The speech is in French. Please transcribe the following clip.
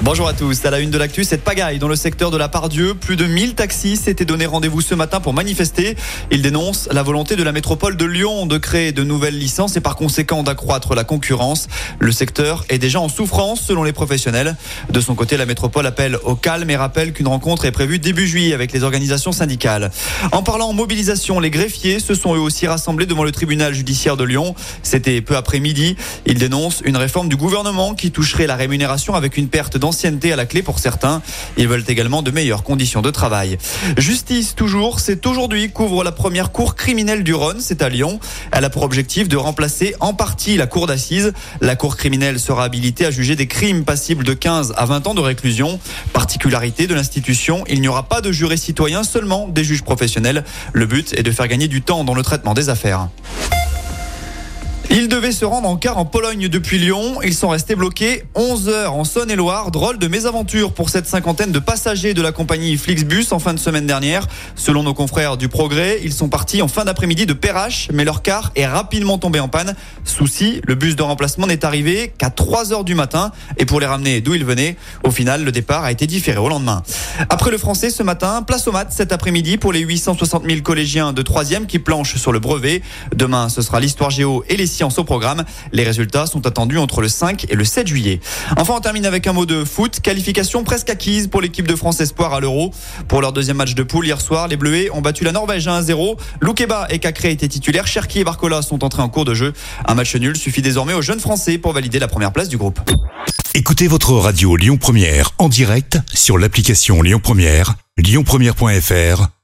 Bonjour à tous. À la une de l'actu, cette pagaille dans le secteur de la Pardieu. Plus de 1000 taxis s'étaient donné rendez-vous ce matin pour manifester. Ils dénoncent la volonté de la métropole de Lyon de créer de nouvelles licences et par conséquent d'accroître la concurrence. Le secteur est déjà en souffrance selon les professionnels. De son côté, la métropole appelle au calme et rappelle qu'une rencontre est prévue début juillet avec les organisations syndicales. En parlant mobilisation, les greffiers se sont eux aussi rassemblés devant le tribunal judiciaire de Lyon. C'était peu après midi. Ils dénoncent une réforme du gouvernement qui toucherait la rémunération avec une perte d'ancienneté à la clé pour certains. Ils veulent également de meilleures conditions de travail. Justice toujours, c'est aujourd'hui qu'ouvre la première cour criminelle du Rhône, c'est à Lyon. Elle a pour objectif de remplacer en partie la cour d'assises. La cour criminelle sera habilitée à juger des crimes passibles de 15 à 20 ans de réclusion. Particularité de l'institution, il n'y aura pas de jurés citoyens, seulement des juges professionnels. Le but est de faire gagner du temps dans le traitement des affaires. Ils devaient se rendre en car en Pologne depuis Lyon. Ils sont restés bloqués 11 heures en Saône-et-Loire. Drôle de mésaventure pour cette cinquantaine de passagers de la compagnie Flixbus en fin de semaine dernière. Selon nos confrères du Progrès, ils sont partis en fin d'après-midi de Perrache, mais leur car est rapidement tombé en panne. Souci, le bus de remplacement n'est arrivé qu'à 3 heures du matin. Et pour les ramener d'où ils venaient, au final, le départ a été différé au lendemain. Après le français ce matin, place au maths cet après-midi pour les 860 000 collégiens de 3e qui planchent sur le brevet. Demain, ce sera l'histoire géo et les sciences au programme. Les résultats sont attendus entre le 5 et le 7 juillet. Enfin, on termine avec un mot de foot. Qualification presque acquise pour l'équipe de France Espoir à l'Euro. Pour leur deuxième match de poule hier soir, les Bleuets ont battu la Norvège 1-0. Loukeba et Cacré étaient titulaires. Cherki et Barcola sont entrés en cours de jeu. Un match nul suffit désormais aux jeunes Français pour valider la première place du groupe. Écoutez votre radio Lyon Première en direct sur l'application Lyon Première, lyonpremière.fr